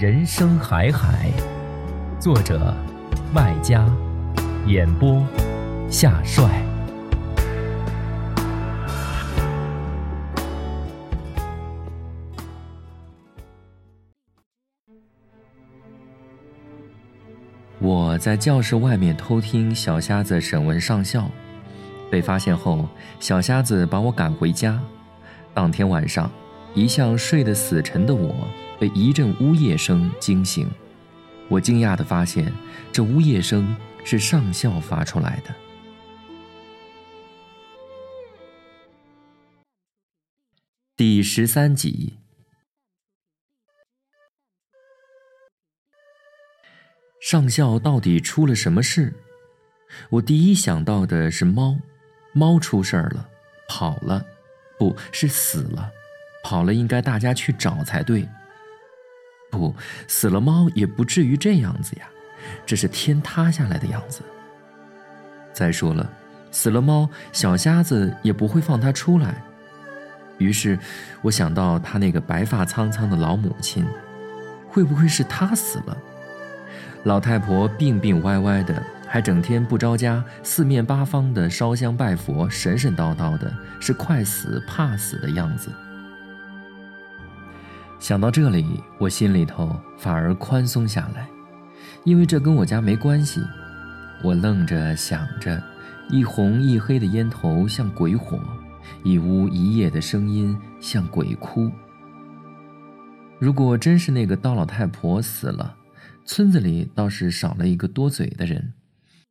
人生海海，作者麦家，演播夏帅。我在教室外面偷听小瞎子审问上校，被发现后，小瞎子把我赶回家。当天晚上，一向睡得死沉的我。被一阵呜咽声惊醒，我惊讶地发现，这呜咽声是上校发出来的。第十三集，上校到底出了什么事？我第一想到的是猫，猫出事儿了，跑了，不是死了，跑了应该大家去找才对。不死了，猫也不至于这样子呀，这是天塌下来的样子。再说了，死了猫，小瞎子也不会放它出来。于是，我想到他那个白发苍苍的老母亲，会不会是他死了？老太婆病病歪歪的，还整天不着家，四面八方的烧香拜佛，神神叨叨的，是快死怕死的样子。想到这里，我心里头反而宽松下来，因为这跟我家没关系。我愣着想着，一红一黑的烟头像鬼火，一屋一夜的声音像鬼哭。如果真是那个刀老太婆死了，村子里倒是少了一个多嘴的人。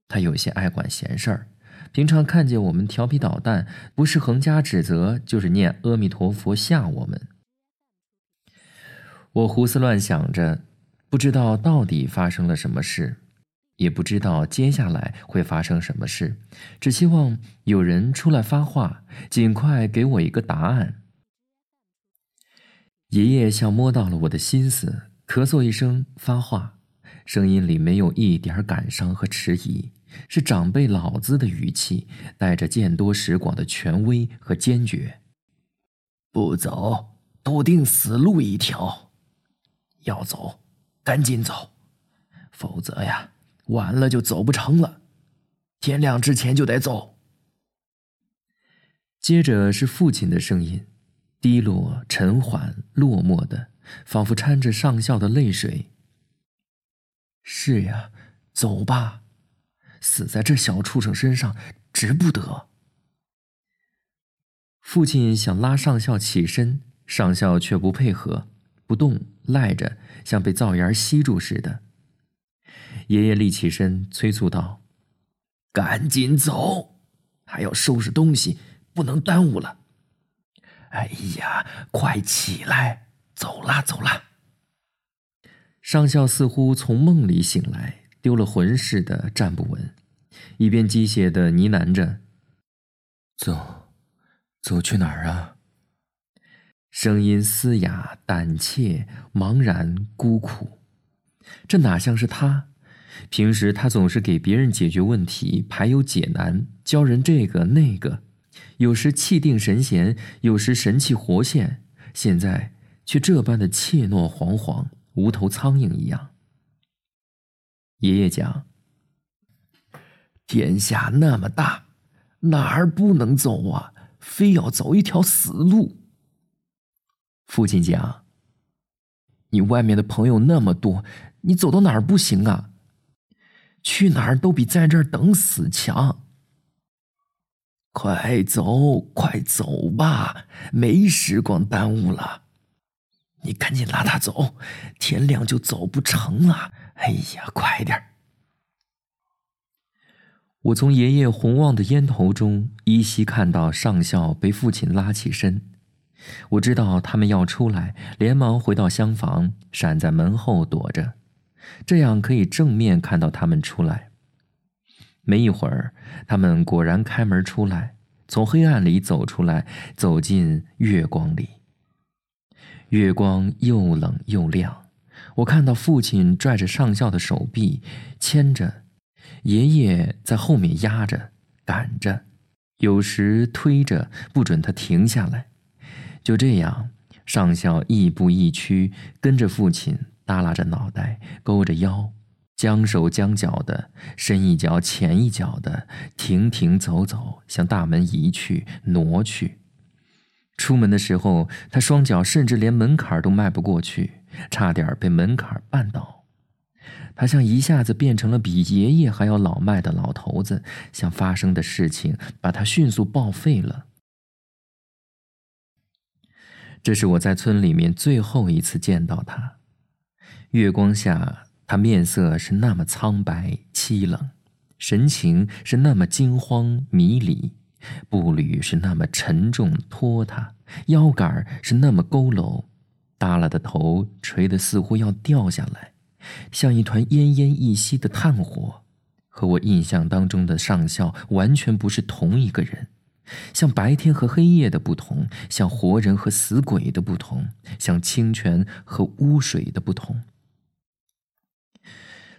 她有些爱管闲事儿，平常看见我们调皮捣蛋，不是横加指责，就是念阿弥陀佛吓我们。我胡思乱想着，不知道到底发生了什么事，也不知道接下来会发生什么事，只希望有人出来发话，尽快给我一个答案。爷爷像摸到了我的心思，咳嗽一声发话，声音里没有一点感伤和迟疑，是长辈老子的语气，带着见多识广的权威和坚决。不走，笃定死路一条。要走，赶紧走，否则呀，晚了就走不成了。天亮之前就得走。接着是父亲的声音，低落、沉缓、落寞的，仿佛掺着上校的泪水。是呀，走吧，死在这小畜生身上值不得。父亲想拉上校起身，上校却不配合。不动，赖着，像被灶沿吸住似的。爷爷立起身，催促道：“赶紧走，还要收拾东西，不能耽误了。”哎呀，快起来，走啦，走啦！上校似乎从梦里醒来，丢了魂似的站不稳，一边机械的呢喃着：“走，走去哪儿啊？”声音嘶哑、胆怯、茫然、孤苦，这哪像是他？平时他总是给别人解决问题、排忧解难、教人这个那个，有时气定神闲，有时神气活现。现在却这般的怯懦惶惶，无头苍蝇一样。爷爷讲：“天下那么大，哪儿不能走啊？非要走一条死路。”父亲讲：“你外面的朋友那么多，你走到哪儿不行啊？去哪儿都比在这儿等死强。快走，快走吧，没时光耽误了。你赶紧拉他走，天亮就走不成了。哎呀，快点！我从爷爷红旺的烟头中依稀看到上校被父亲拉起身。我知道他们要出来，连忙回到厢房，闪在门后躲着，这样可以正面看到他们出来。没一会儿，他们果然开门出来，从黑暗里走出来，走进月光里。月光又冷又亮，我看到父亲拽着上校的手臂，牵着，爷爷在后面压着、赶着，有时推着，不准他停下来。就这样，上校亦步亦趋，跟着父亲，耷拉着脑袋，勾着腰，将手将脚的，深一脚浅一脚的，停停走走，向大门移去、挪去。出门的时候，他双脚甚至连门槛都迈不过去，差点被门槛绊倒。他像一下子变成了比爷爷还要老迈的老头子，像发生的事情把他迅速报废了。这是我在村里面最后一次见到他。月光下，他面色是那么苍白凄冷，神情是那么惊慌迷离，步履是那么沉重拖沓，腰杆是那么佝偻，耷拉的头垂得似乎要掉下来，像一团奄奄一息的炭火，和我印象当中的上校完全不是同一个人。像白天和黑夜的不同，像活人和死鬼的不同，像清泉和污水的不同。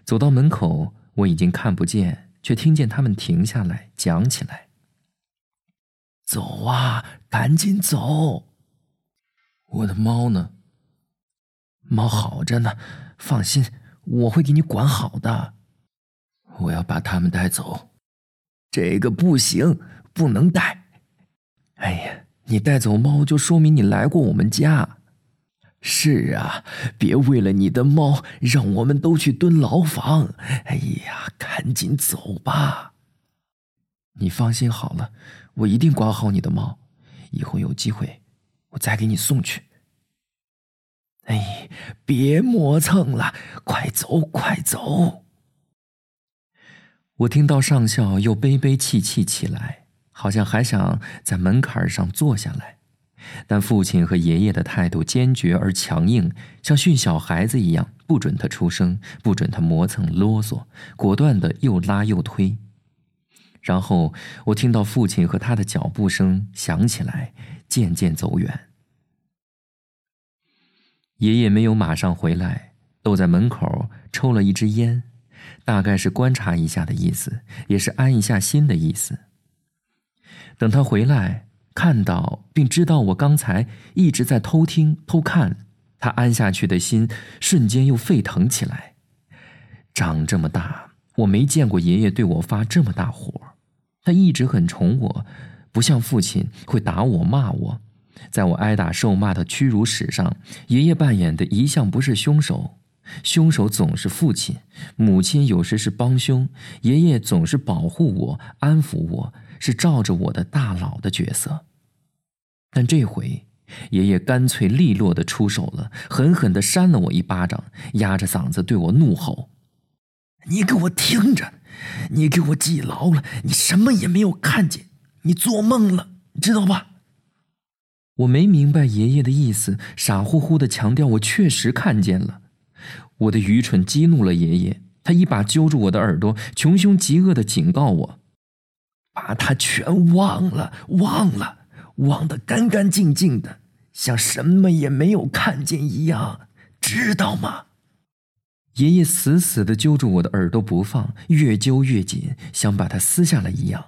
走到门口，我已经看不见，却听见他们停下来讲起来：“走啊，赶紧走！我的猫呢？猫好着呢，放心，我会给你管好的。我要把它们带走，这个不行。”不能带！哎呀，你带走猫就说明你来过我们家。是啊，别为了你的猫让我们都去蹲牢房。哎呀，赶紧走吧！你放心好了，我一定管好你的猫。以后有机会，我再给你送去。哎，别磨蹭了，快走，快走！我听到上校又悲悲戚戚起来。好像还想在门槛上坐下来，但父亲和爷爷的态度坚决而强硬，像训小孩子一样，不准他出声，不准他磨蹭啰嗦，果断的又拉又推。然后我听到父亲和他的脚步声响起来，渐渐走远。爷爷没有马上回来，都在门口抽了一支烟，大概是观察一下的意思，也是安一下心的意思。等他回来，看到并知道我刚才一直在偷听偷看，他安下去的心瞬间又沸腾起来。长这么大，我没见过爷爷对我发这么大火。他一直很宠我，不像父亲会打我骂我。在我挨打受骂的屈辱史上，爷爷扮演的一向不是凶手，凶手总是父亲，母亲有时是帮凶，爷爷总是保护我，安抚我。是罩着我的大佬的角色，但这回爷爷干脆利落的出手了，狠狠的扇了我一巴掌，压着嗓子对我怒吼：“你给我听着，你给我记牢了，你什么也没有看见，你做梦了，知道吧？”我没明白爷爷的意思，傻乎乎的强调我确实看见了。我的愚蠢激怒了爷爷，他一把揪住我的耳朵，穷凶极恶的警告我。把他全忘了，忘了，忘得干干净净的，像什么也没有看见一样，知道吗？爷爷死死的揪住我的耳朵不放，越揪越紧，像把它撕下来一样。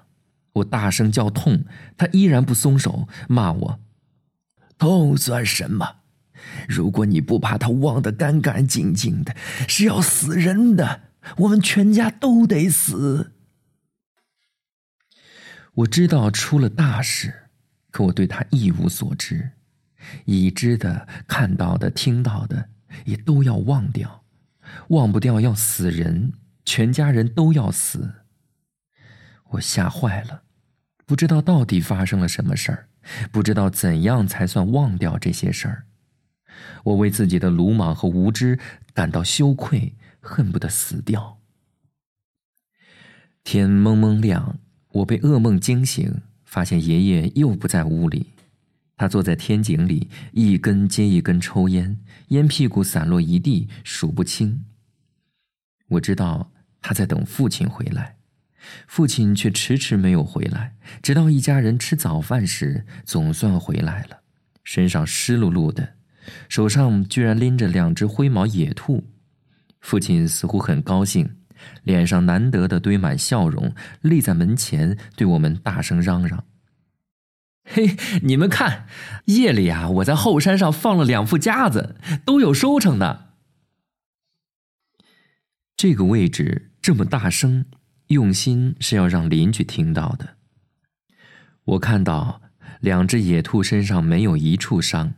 我大声叫痛，他依然不松手，骂我：“痛算什么？如果你不把他忘得干干净净的，是要死人的，我们全家都得死。”我知道出了大事，可我对他一无所知。已知的、看到的、听到的，也都要忘掉，忘不掉要死人，全家人都要死。我吓坏了，不知道到底发生了什么事儿，不知道怎样才算忘掉这些事儿。我为自己的鲁莽和无知感到羞愧，恨不得死掉。天蒙蒙亮，我被噩梦惊醒，发现爷爷又不在屋里。他坐在天井里，一根接一根抽烟，烟屁股散落一地，数不清。我知道他在等父亲回来，父亲却迟迟没有回来。直到一家人吃早饭时，总算回来了，身上湿漉漉的，手上居然拎着两只灰毛野兔。父亲似乎很高兴，脸上难得的堆满笑容，立在门前对我们大声嚷嚷。嘿，你们看，夜里啊，我在后山上放了两副夹子，都有收成的。这个位置这么大声，用心是要让邻居听到的。我看到两只野兔身上没有一处伤，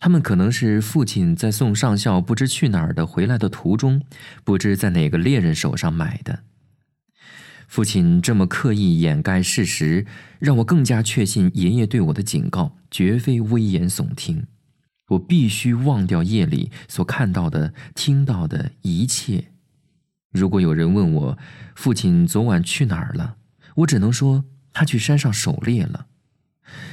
他们可能是父亲在送上校不知去哪儿的回来的途中，不知在哪个猎人手上买的。父亲这么刻意掩盖事实，让我更加确信爷爷对我的警告绝非危言耸听。我必须忘掉夜里所看到的、听到的一切。如果有人问我父亲昨晚去哪儿了，我只能说他去山上狩猎了。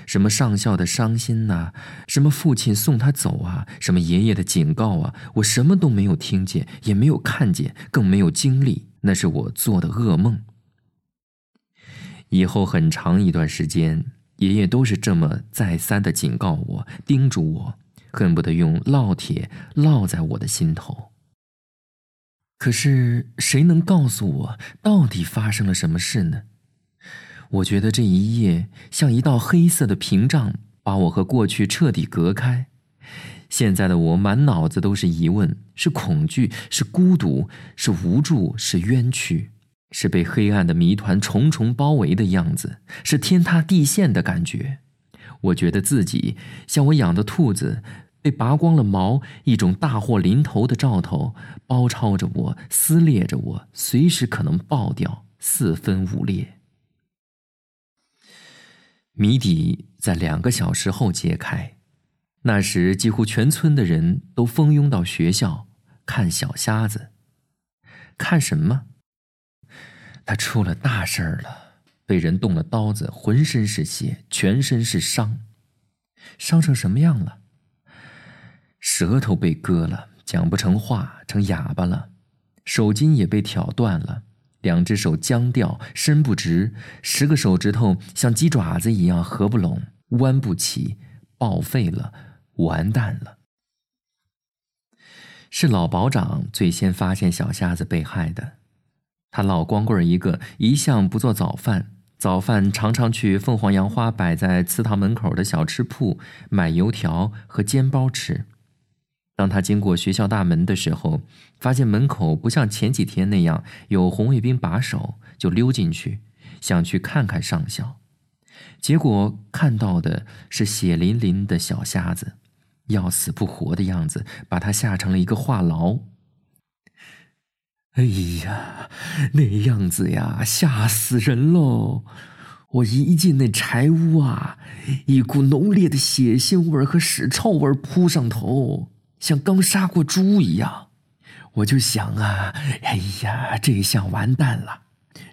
什么上校的伤心呐，什么父亲送他走啊，什么爷爷的警告啊，我什么都没有听见，也没有看见，更没有经历。那是我做的噩梦。以后很长一段时间，爷爷都是这么再三的警告我、叮嘱我，恨不得用烙铁烙在我的心头。可是谁能告诉我到底发生了什么事呢？我觉得这一夜像一道黑色的屏障，把我和过去彻底隔开。现在的我满脑子都是疑问，是恐惧，是孤独，是无助，是冤屈。是被黑暗的谜团重重包围的样子，是天塌地陷的感觉。我觉得自己像我养的兔子，被拔光了毛，一种大祸临头的兆头包抄着我，撕裂着我，随时可能爆掉，四分五裂。谜底在两个小时后揭开，那时几乎全村的人都蜂拥到学校看小瞎子，看什么？他出了大事儿了，被人动了刀子，浑身是血，全身是伤，伤成什么样了？舌头被割了，讲不成话，成哑巴了；手筋也被挑断了，两只手僵掉，伸不直，十个手指头像鸡爪子一样合不拢，弯不起，报废了，完蛋了。是老保长最先发现小瞎子被害的。他老光棍一个，一向不做早饭。早饭常常去凤凰杨花摆在祠堂门口的小吃铺买油条和煎包吃。当他经过学校大门的时候，发现门口不像前几天那样有红卫兵把守，就溜进去，想去看看上校。结果看到的是血淋淋的小瞎子，要死不活的样子，把他吓成了一个话痨。哎呀，那样子呀，吓死人喽！我一进那柴屋啊，一股浓烈的血腥味和屎臭味扑上头，像刚杀过猪一样。我就想啊，哎呀，这下完蛋了！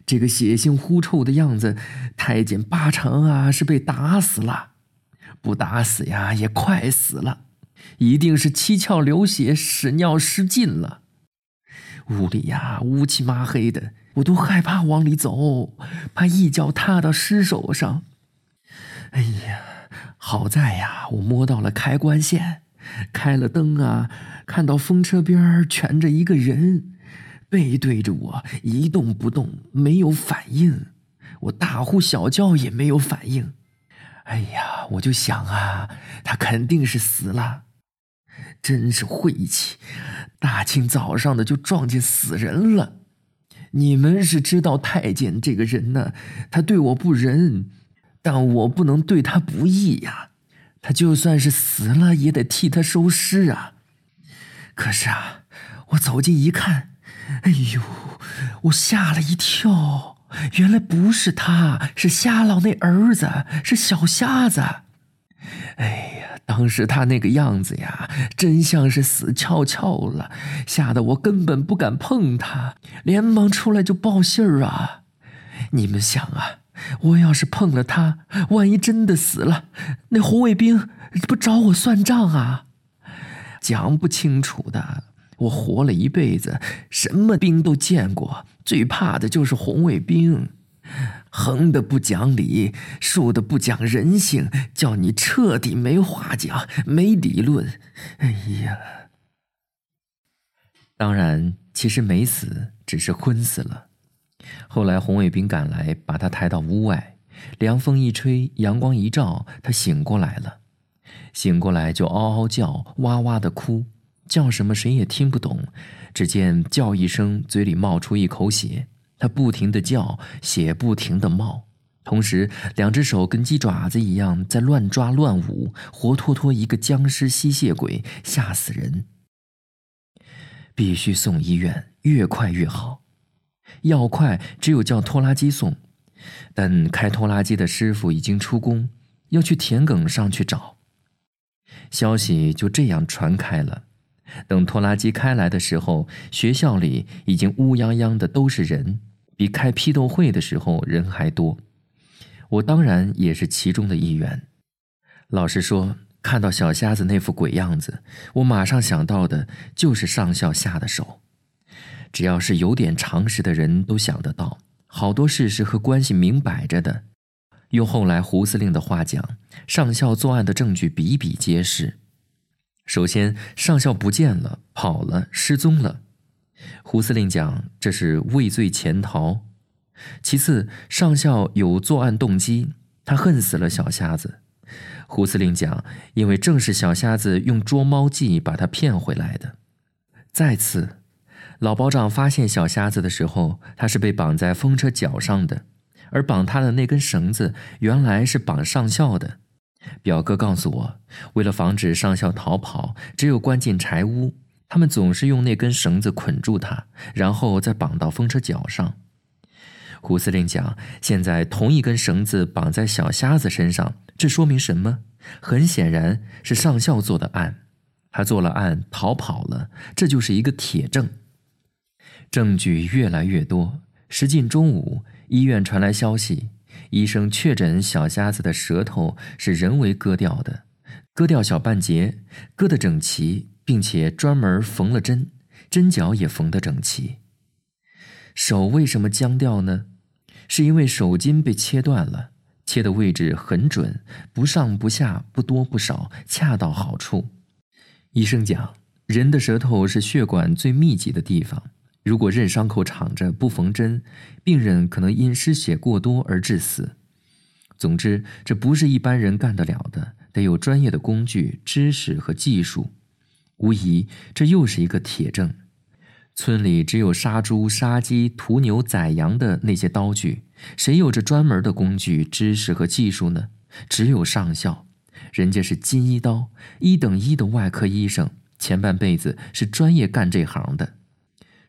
这个血腥狐臭的样子，太监八成啊是被打死了，不打死呀也快死了，一定是七窍流血，屎尿失禁了。屋里呀，乌漆麻黑的，我都害怕往里走，怕一脚踏到尸首上。哎呀，好在呀，我摸到了开关线，开了灯啊，看到风车边蜷着一个人，背对着我，一动不动，没有反应。我大呼小叫也没有反应。哎呀，我就想啊，他肯定是死了。真是晦气！大清早上的就撞见死人了。你们是知道太监这个人呢，他对我不仁，但我不能对他不义呀。他就算是死了，也得替他收尸啊。可是啊，我走近一看，哎呦，我吓了一跳，原来不是他，是瞎老那儿子，是小瞎子。哎呀，当时他那个样子呀，真像是死翘翘了，吓得我根本不敢碰他，连忙出来就报信儿啊。你们想啊，我要是碰了他，万一真的死了，那红卫兵不找我算账啊？讲不清楚的。我活了一辈子，什么兵都见过，最怕的就是红卫兵。横的不讲理，竖的不讲人性，叫你彻底没话讲，没理论。哎呀，当然，其实没死，只是昏死了。后来红卫兵赶来，把他抬到屋外，凉风一吹，阳光一照，他醒过来了。醒过来就嗷嗷叫，哇哇的哭，叫什么谁也听不懂。只见叫一声，嘴里冒出一口血。他不停的叫，血不停的冒，同时两只手跟鸡爪子一样在乱抓乱舞，活脱脱一个僵尸吸血鬼，吓死人！必须送医院，越快越好。要快，只有叫拖拉机送，但开拖拉机的师傅已经出工，要去田埂上去找。消息就这样传开了。等拖拉机开来的时候，学校里已经乌泱泱的都是人。比开批斗会的时候人还多，我当然也是其中的一员。老实说，看到小瞎子那副鬼样子，我马上想到的就是上校下的手。只要是有点常识的人都想得到，好多事是和关系明摆着的。用后来胡司令的话讲，上校作案的证据比比皆是。首先，上校不见了，跑了，失踪了。胡司令讲，这是畏罪潜逃。其次，上校有作案动机，他恨死了小瞎子。胡司令讲，因为正是小瞎子用捉猫计把他骗回来的。再次，老保长发现小瞎子的时候，他是被绑在风车脚上的，而绑他的那根绳子原来是绑上校的。表哥告诉我，为了防止上校逃跑，只有关进柴屋。他们总是用那根绳子捆住他，然后再绑到风车脚上。胡司令讲，现在同一根绳子绑在小瞎子身上，这说明什么？很显然是上校做的案，他做了案逃跑了，这就是一个铁证。证据越来越多，时近中午，医院传来消息，医生确诊小瞎子的舌头是人为割掉的，割掉小半截，割得整齐。并且专门缝了针，针脚也缝得整齐。手为什么僵掉呢？是因为手筋被切断了，切的位置很准，不上不下，不多不少，恰到好处。医生讲，人的舌头是血管最密集的地方，如果任伤口敞着不缝针，病人可能因失血过多而致死。总之，这不是一般人干得了的，得有专业的工具、知识和技术。无疑，这又是一个铁证。村里只有杀猪、杀鸡、屠牛、宰羊的那些刀具，谁有这专门的工具、知识和技术呢？只有上校，人家是金一刀，一等一的外科医生，前半辈子是专业干这行的。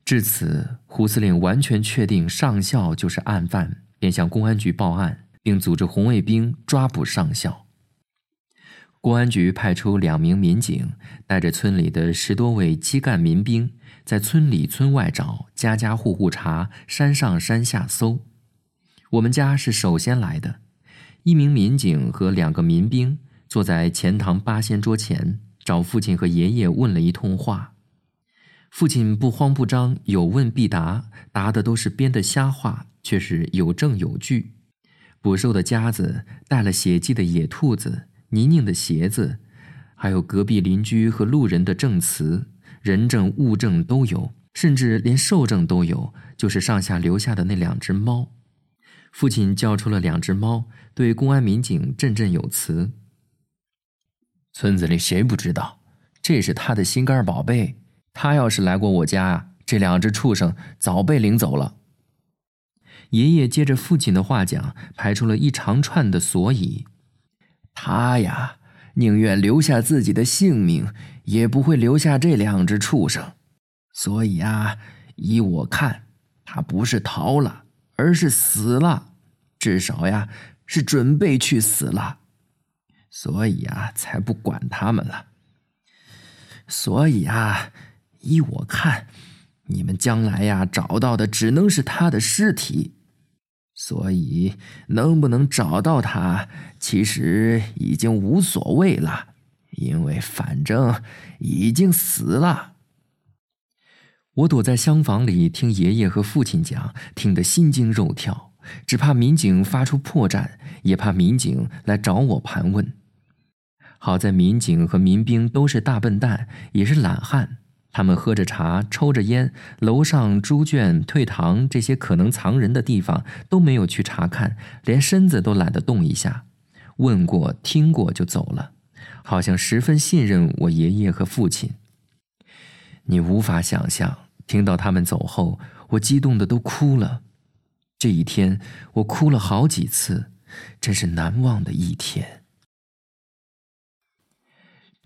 至此，胡司令完全确定上校就是案犯，便向公安局报案，并组织红卫兵抓捕上校。公安局派出两名民警，带着村里的十多位基干民兵，在村里村外找，家家户户查，山上山下搜。我们家是首先来的，一名民警和两个民兵坐在钱塘八仙桌前，找父亲和爷爷问了一通话。父亲不慌不张，有问必答，答的都是编的瞎话，却是有证有据。捕兽的夹子，带了血迹的野兔子。泥泞的鞋子，还有隔壁邻居和路人的证词，人证物证都有，甚至连兽证都有，就是上下留下的那两只猫。父亲叫出了两只猫，对公安民警振振有词：“村子里谁不知道，这是他的心肝宝贝。他要是来过我家，这两只畜生早被领走了。”爷爷接着父亲的话讲，排出了一长串的所以。他呀，宁愿留下自己的性命，也不会留下这两只畜生。所以啊，依我看，他不是逃了，而是死了，至少呀，是准备去死了。所以啊，才不管他们了。所以啊，依我看，你们将来呀，找到的只能是他的尸体。所以，能不能找到他，其实已经无所谓了，因为反正已经死了。我躲在厢房里听爷爷和父亲讲，听得心惊肉跳，只怕民警发出破绽，也怕民警来找我盘问。好在民警和民兵都是大笨蛋，也是懒汉。他们喝着茶，抽着烟，楼上猪圈、退堂这些可能藏人的地方都没有去查看，连身子都懒得动一下。问过、听过就走了，好像十分信任我爷爷和父亲。你无法想象，听到他们走后，我激动的都哭了。这一天，我哭了好几次，真是难忘的一天。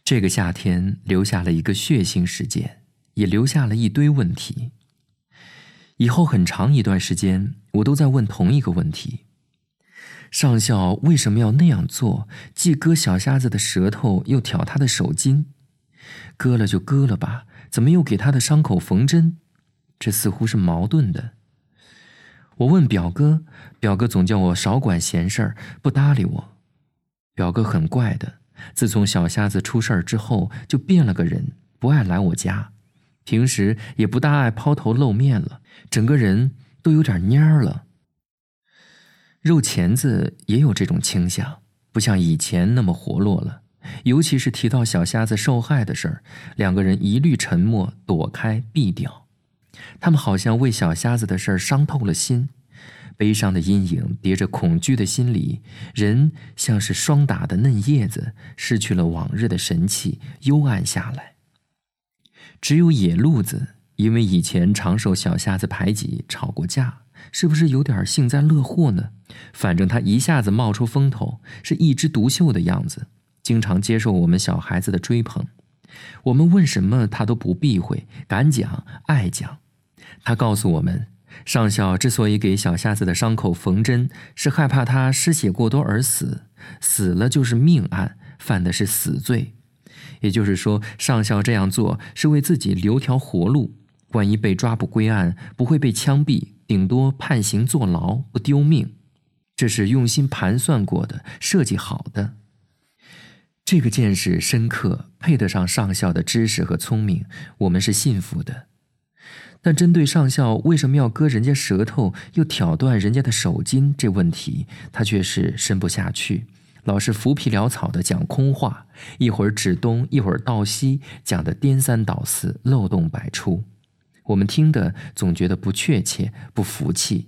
这个夏天留下了一个血腥事件，也留下了一堆问题。以后很长一段时间，我都在问同一个问题：上校为什么要那样做？既割小瞎子的舌头，又挑他的手筋，割了就割了吧，怎么又给他的伤口缝针？这似乎是矛盾的。我问表哥，表哥总叫我少管闲事儿，不搭理我。表哥很怪的。自从小瞎子出事儿之后，就变了个人，不爱来我家，平时也不大爱抛头露面了，整个人都有点蔫儿了。肉钳子也有这种倾向，不像以前那么活络了。尤其是提到小瞎子受害的事儿，两个人一律沉默，躲开避掉。他们好像为小瞎子的事儿伤透了心。悲伤的阴影叠着恐惧的心理，人像是霜打的嫩叶子，失去了往日的神气，幽暗下来。只有野路子，因为以前常受小瞎子排挤，吵过架，是不是有点幸灾乐祸呢？反正他一下子冒出风头，是一枝独秀的样子，经常接受我们小孩子的追捧。我们问什么，他都不避讳，敢讲爱讲。他告诉我们。上校之所以给小瞎子的伤口缝针，是害怕他失血过多而死，死了就是命案，犯的是死罪。也就是说，上校这样做是为自己留条活路，万一被抓捕归案，不会被枪毙，顶多判刑坐牢，不丢命。这是用心盘算过的，设计好的。这个见识深刻，配得上上校的知识和聪明，我们是信服的。但针对上校为什么要割人家舌头，又挑断人家的手筋这问题，他却是伸不下去，老是浮皮潦草的讲空话，一会儿指东，一会儿道西，讲的颠三倒四，漏洞百出。我们听的总觉得不确切，不服气。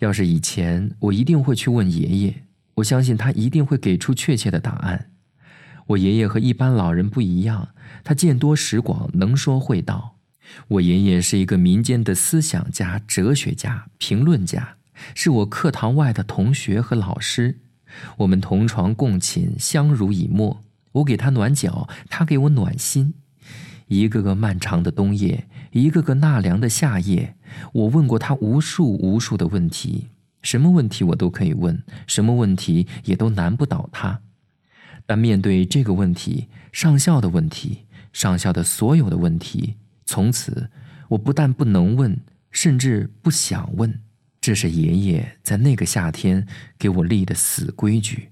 要是以前，我一定会去问爷爷，我相信他一定会给出确切的答案。我爷爷和一般老人不一样，他见多识广，能说会道。我爷爷是一个民间的思想家、哲学家、评论家，是我课堂外的同学和老师。我们同床共寝，相濡以沫。我给他暖脚，他给我暖心。一个个漫长的冬夜，一个个纳凉的夏夜，我问过他无数无数的问题，什么问题我都可以问，什么问题也都难不倒他。但面对这个问题，上校的问题，上校的所有的问题。从此，我不但不能问，甚至不想问。这是爷爷在那个夏天给我立的死规矩。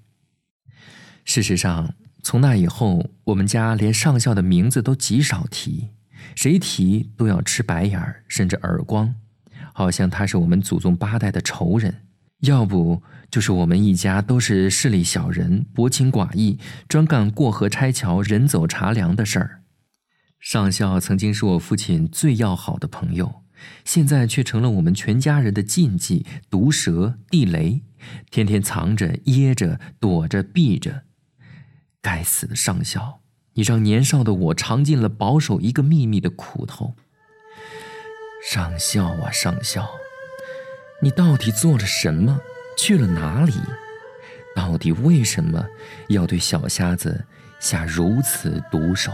事实上，从那以后，我们家连上校的名字都极少提，谁提都要吃白眼儿，甚至耳光，好像他是我们祖宗八代的仇人，要不就是我们一家都是势利小人，薄情寡义，专干过河拆桥、人走茶凉的事儿。上校曾经是我父亲最要好的朋友，现在却成了我们全家人的禁忌、毒蛇、地雷，天天藏着、掖着、躲着、避着。该死的上校，你让年少的我尝尽了保守一个秘密的苦头。上校啊，上校，你到底做了什么？去了哪里？到底为什么要对小瞎子下如此毒手？